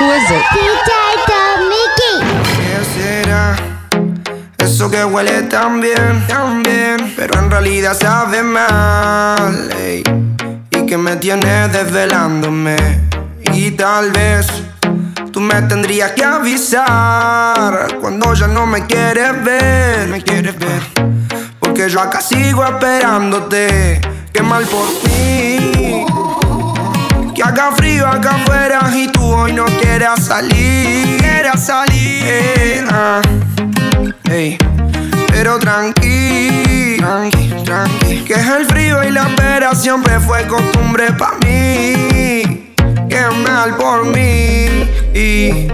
Who is it? ¿Qué será? Eso que huele tan bien, tan bien, pero en realidad sabe mal. Y que me tiene desvelándome. Y tal vez tú me tendrías que avisar cuando ya no me quieres ver, me quieres ver. Porque yo acá sigo esperándote. Qué mal por ti. Que haga frío acá afuera y tú hoy no quieras salir. Quieras salir. Ey, Pero tranqui, tranqui, tranqui. Que es el frío y la espera siempre fue costumbre para mí. Qué mal por mí. Y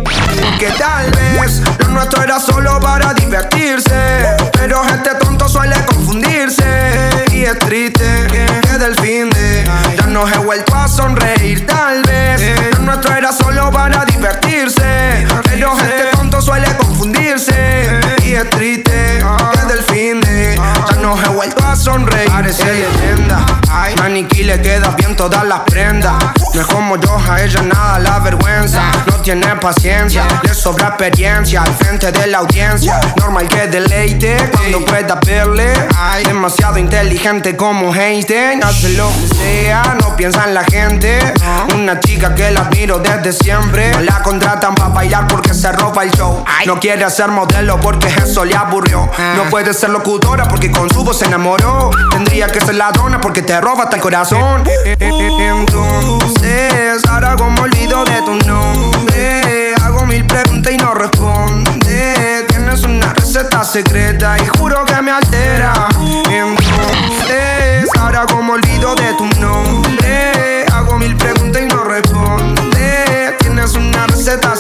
que tal vez lo nuestro era solo para divertirse. Pero este tonto suele confundirse. Y es triste que del fin de ya no he vuelto a sonreír. Tal vez lo nuestro era solo para divertirse. Pero este tonto suele confundirse. Y es triste que del fin de no he vuelto a sonreír. Parece leyenda. Maniquí le queda bien todas las prendas. No es como yo, a ella nada la vergüenza. No tiene paciencia, le sobra experiencia al frente de la audiencia. Normal que deleite cuando pueda verle. Ay, demasiado inteligente como Einstein. Hace lo que sea, no piensa en la gente. Una chica que la admiro desde siempre. No la contratan para bailar porque se roba el show. No quiere ser modelo porque eso le aburrió. No puede ser locutora porque con su voz se enamoró. Tendría que ser ladrona porque te roba hasta el corazón. Entonces, ahora como olvido de tu nombre, hago mil preguntas y no responde. Tienes una receta secreta y juro que me altera. Entonces, ahora como olvido de tu nombre,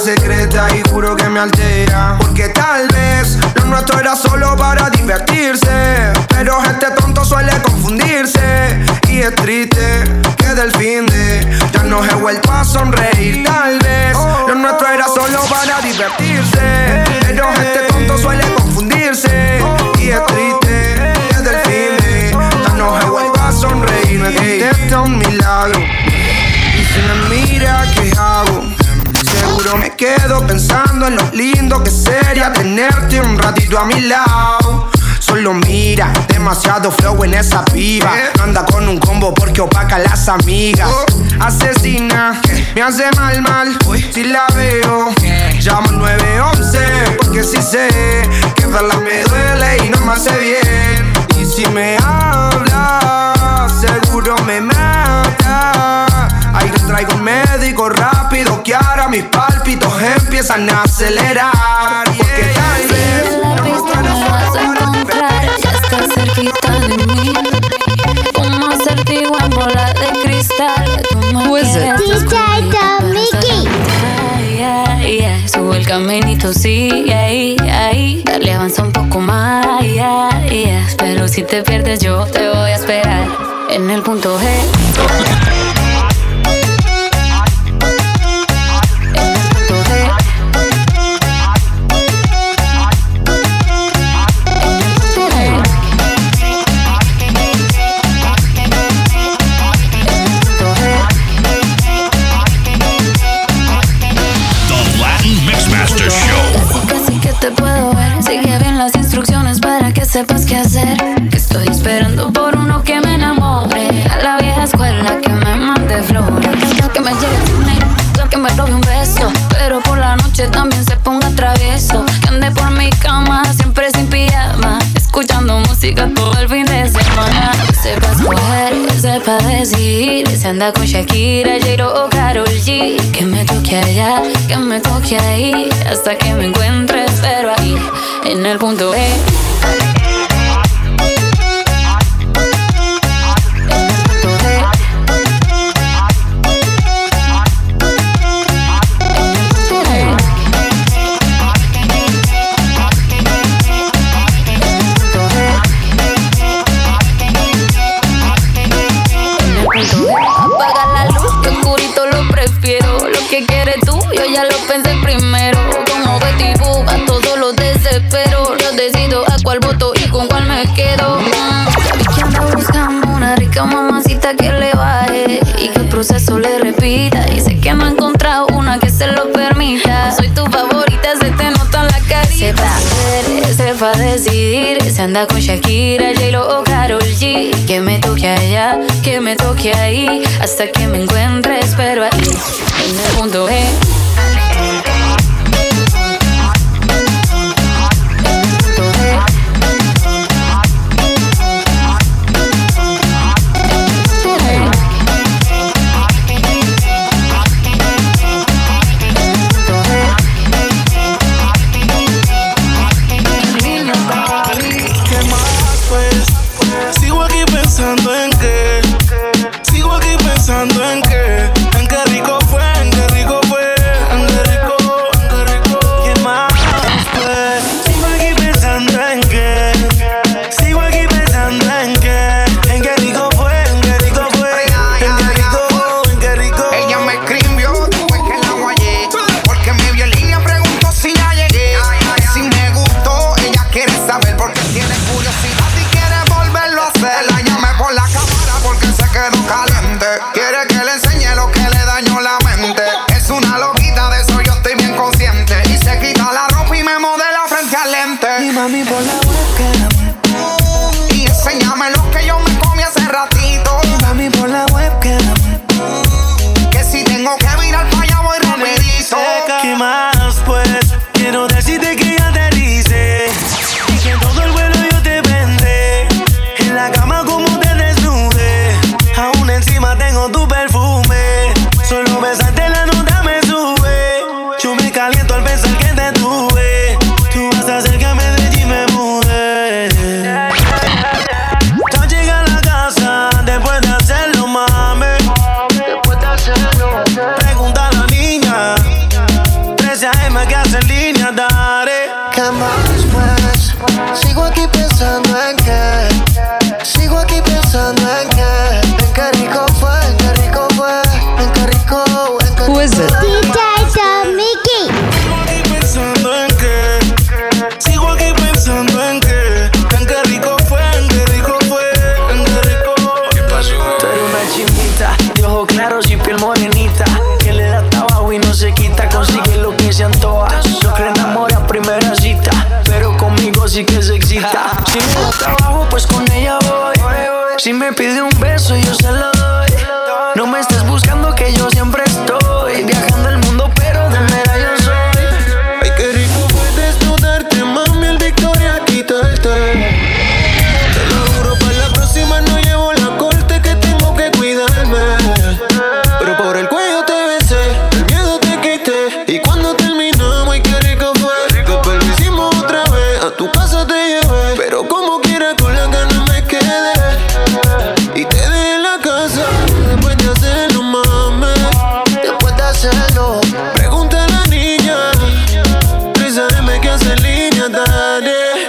secreta y juro que me altera. Porque tal vez lo nuestro era solo para divertirse. Pero este tonto suele confundirse. Y es triste que del fin de ya no he vuelto a sonreír. Tal vez lo nuestro era solo para divertirse. Pero este tonto suele confundirse. Y es triste que del fin de ya no he vuelto a sonreír. Me un milagro. Y si me mira, ¿qué hago? Me quedo pensando en lo lindo que sería tenerte un ratito a mi lado. Solo mira, demasiado flow en esa piba. No anda con un combo porque opaca a las amigas. Asesina, me hace mal, mal. Si la veo, llamo al 911. Porque si sé que verla me duele y no me hace bien. Y si me habla, traigo un médico rápido que ahora mis pálpitos empiezan a acelerar. Porque tal vez En la pista me vas a encontrar, ya estás cerquita de mí. Como acertijo en bola de cristal, tú me DJ ay, ay, Sube el caminito, sí, ahí, ahí. Dale, avanza un poco más. Pero si te pierdes, yo te voy a esperar en el punto G. con Shakira, J-Lo o Karol G. Que me toque allá, que me toque ahí. Hasta que me encuentre, pero ahí, en el punto E. hasta que me encuentres, sí que se excita. Si me da trabajo, pues con ella voy. Si me pide un beso, yo se lo doy.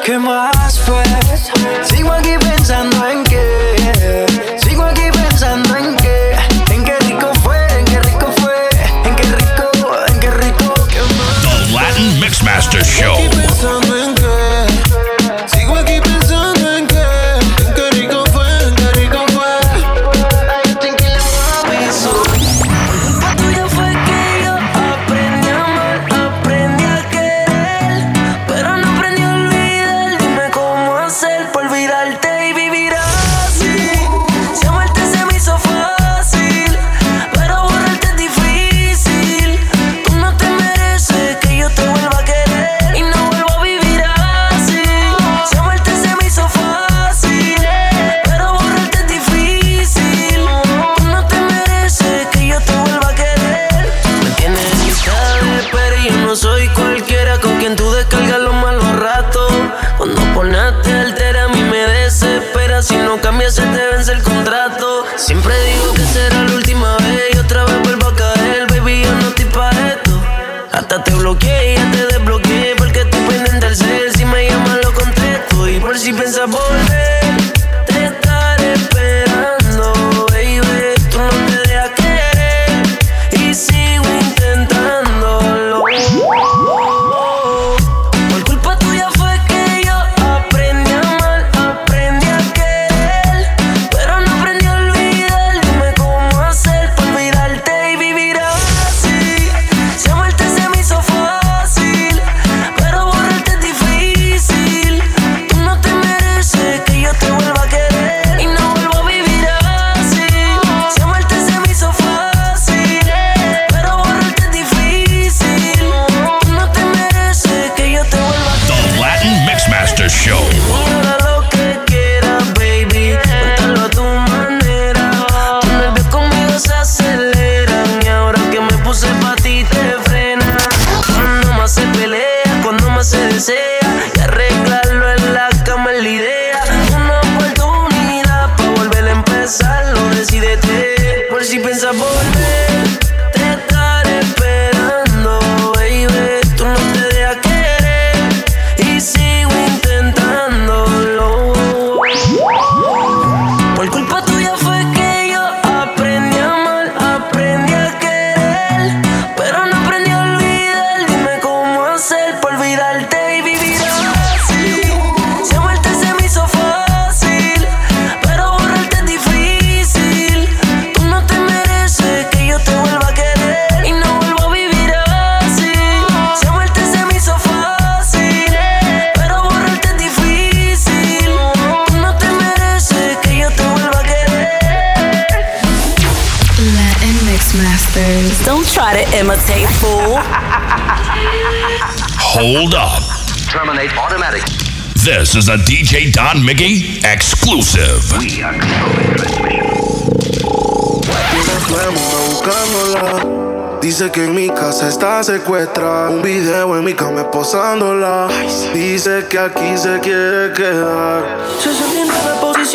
que me. To imitate, fool. Hold up. Terminate automatic. This is a DJ Don Mickey exclusive. We are controlling transmission. Dice que en mi casa está secuestrada. Un video en mi cama esposándola. Dice que aquí se quiere quedar.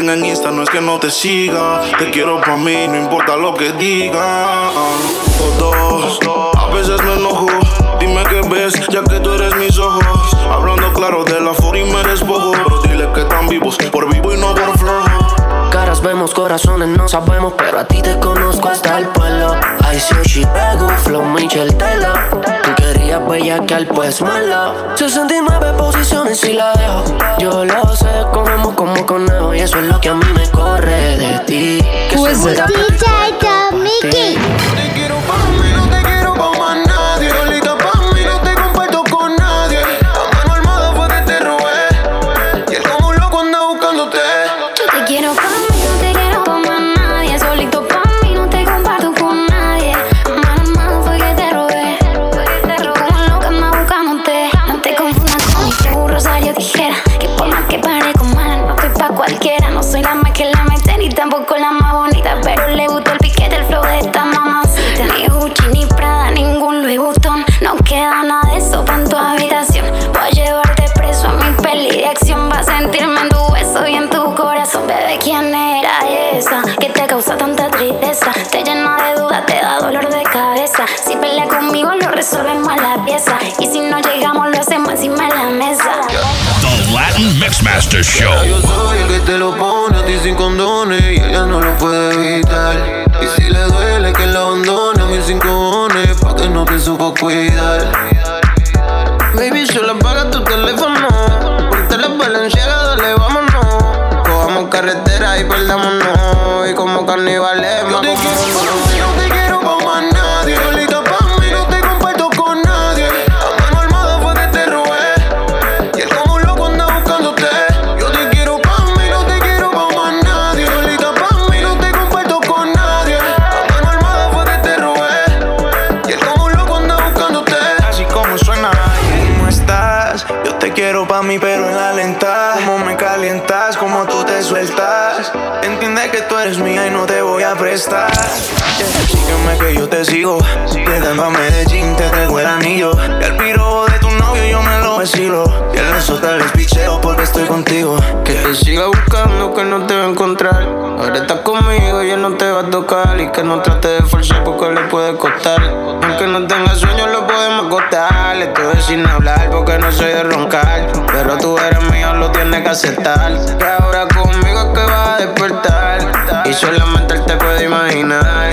En Insta, no es que no te siga. Te quiero pa' mí, no importa lo que diga. Todos, a veces me enojo. Dime qué ves, ya que tú eres mis ojos. Hablando claro de la for y me despojo. Pero dile que están vivos, por vivo Corazones no sabemos, pero a ti te conozco hasta el pueblo. I see pego, flow Michel Tela. Tú querías bellaquear, pues malo. 69 posiciones y la dejo. Yo lo sé, comemos como conejo. Y eso es lo que a mí me corre de ti. Que soy que estoy tampoco la más bonita. Pero le gustó el piquete, el flow de esta mamacita. Ni Gucci, ni Prada, ningún Louis Vuitton. No queda nada de eso pa' en tu habitación. Voy a llevarte preso a mi peli de acción. Va a sentirme en tu beso y en tu corazón. Bebé, ¿quién era esa? Que te causa tanta tristeza. Te llena de dudas, te da dolor de cabeza. Si pelea conmigo, lo resolvemos a la pieza. Y si no llegamos, lo hacemos encima de la mesa. The Latin Mixmaster Show. Yo soy el que te lo pone a ti sin y ella no lo puede evitar. Y si le duele que la abandone a sin cojones, pa' que no te supo cuidar. Baby, solo apaga tu teléfono. Ponte la valenciaga, dale, vámonos. Cojamos carretera y perdámonos. Y como carnivales, Que siga buscando, que no te va a encontrar. Ahora estás conmigo y él no te va a tocar. Y que no trate de forzar porque le puede costar. Aunque no tenga sueño, lo podemos acostar. Estoy sin hablar porque no soy de roncar. Pero tú eres mío, lo tienes que aceptar. Que ahora conmigo es que vas a despertar. Y solamente él te puede imaginar.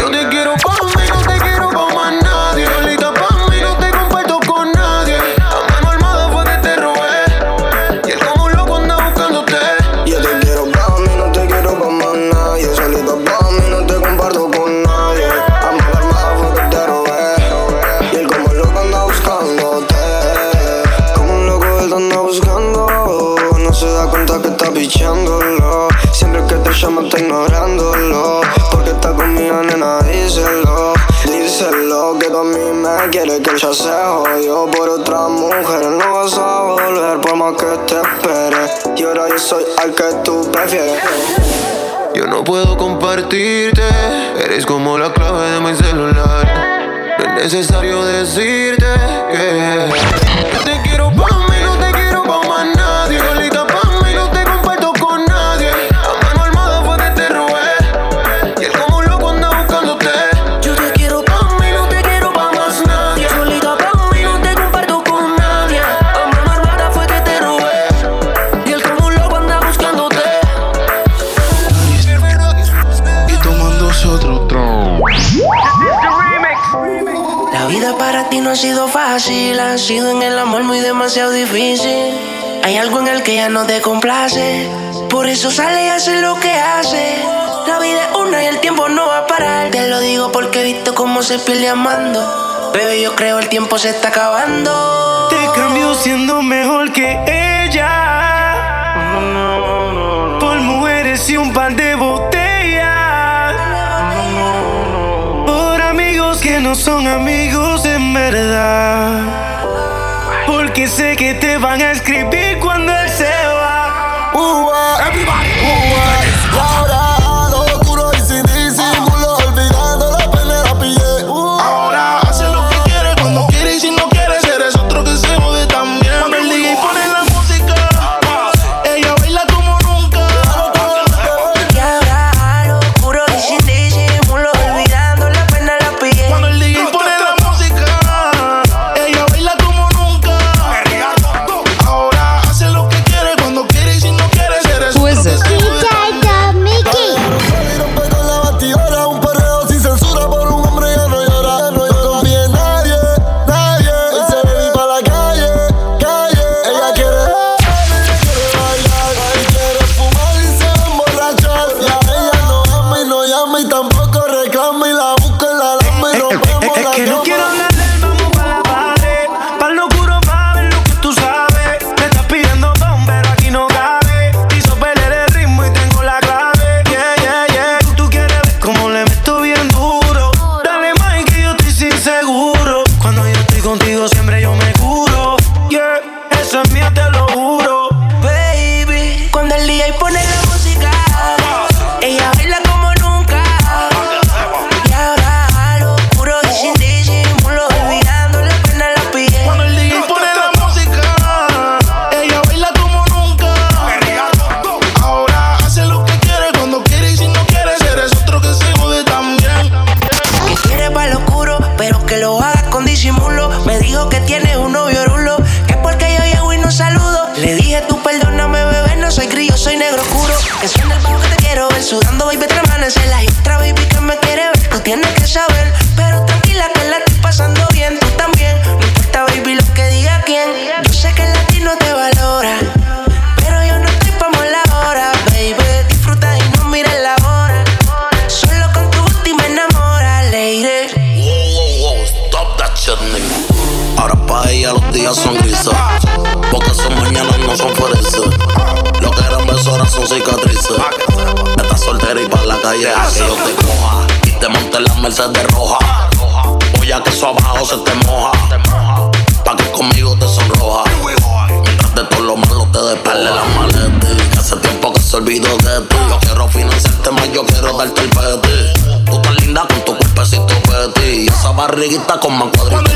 Que ya se jodió por otra mujer. No vas a volver por más que te espere. Y ahora yo soy al que tú prefieres. Yo no puedo compartirte, eres como la clave de mi celular. No es necesario decirte que para ti no ha sido fácil. Ha sido en el amor muy demasiado difícil. Hay algo en el que ya no te complace. Por eso sale y hace lo que hace. La vida es una y el tiempo no va a parar. Te lo digo porque he visto cómo se pierde amando. Bebé, yo creo el tiempo se está acabando. Te cambio siendo mejor que ella. Por mujeres y un par de botellas. Por amigos que no son amigos. Porque sé que te van a escribir cuando disimulo. Me dijo que tiene un novio cicatrices. Estás soltera y pa' la calle a que yo te coja. Y te monte las Mercedes roja. Voy a que eso abajo se te moja. Pa' que conmigo te sonroja. Mientras de todo lo malo te despele la maleta. Hace tiempo que se olvidó de ti. Yo quiero financiarte más, yo quiero darte el peti. Tú estás linda con tu cuerpecito peti. Y esa barriguita con más cuadritos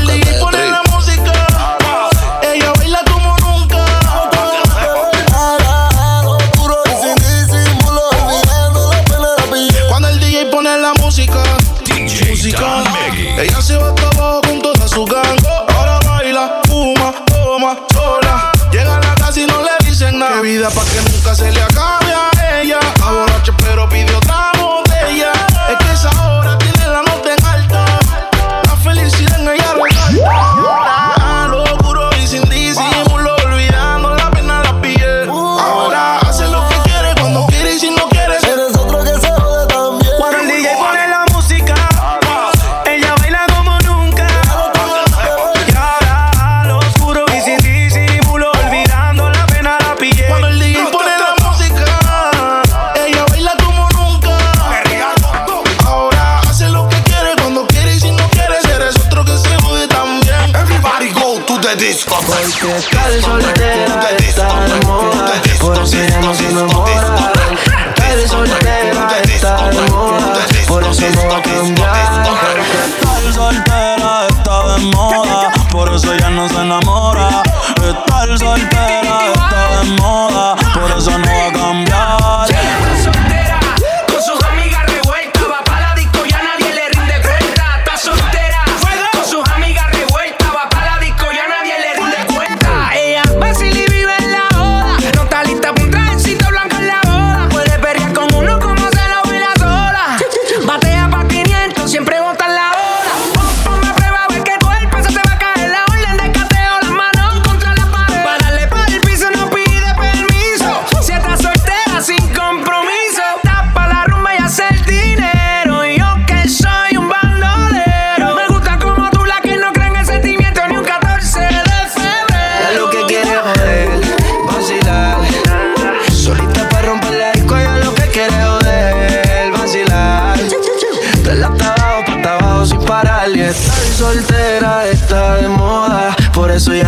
soltera, estar soltera está de moda.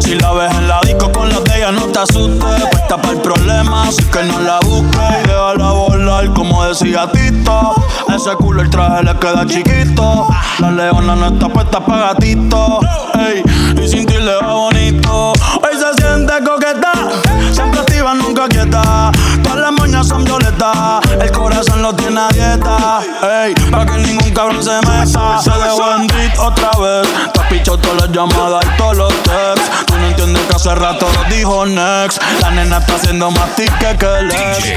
Si la ves en la disco con la de ella, no te asustes. Puesta para el problema, así que no la busques. Déjala volar, como decía Tito. Ese culo el traje le queda chiquito. La leona no está puesta para gatito. ey. Y sin ti le va bonito. Hoy se siente coqueta, siempre activa, nunca quieta. Todas las moñas son violetas, el corazón lo tiene a dieta. Ey, para que ningún cabrón se meta. Se dejó en otra vez. Te has todas las llamadas y todos hace rato lo dijo next. La nena está haciendo más tique que el ex.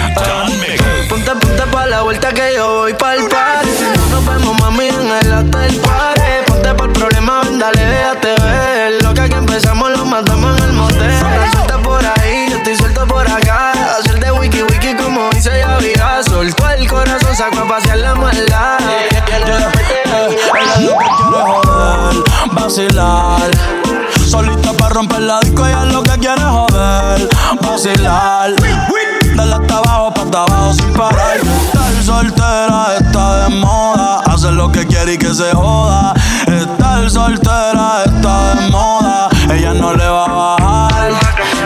Ponte, ponte pa' la vuelta que yo voy pa'l no nos vemos, mami, en el hotel party. Ponte pa'l problema, ven, dale, déjate ver. Lo que aquí empezamos lo matamos en el motel. Suelta por ahí, yo estoy suelto por acá. Hacer de wiki wiki como dice ya vida Soltó el corazón, sacó a pasear la maldad. Que quiere joder, vacilar. Romper la disco, ella lo que quiere joder, vacilar. Dale hasta abajo, para abajo sin parar. Estar soltera está de moda. Hacer lo que quiere y que se joda. Estar soltera está de moda. Ella no le va a bajar.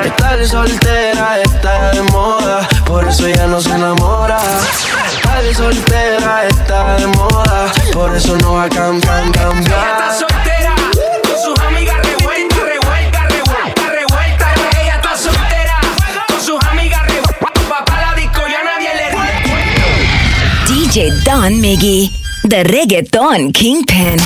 Estar soltera está de moda, por eso ya no se enamora. Estar soltera está de moda, por eso no va a cambiar, Ella cambiar. DJ Don Miggy, the reggaeton kingpin.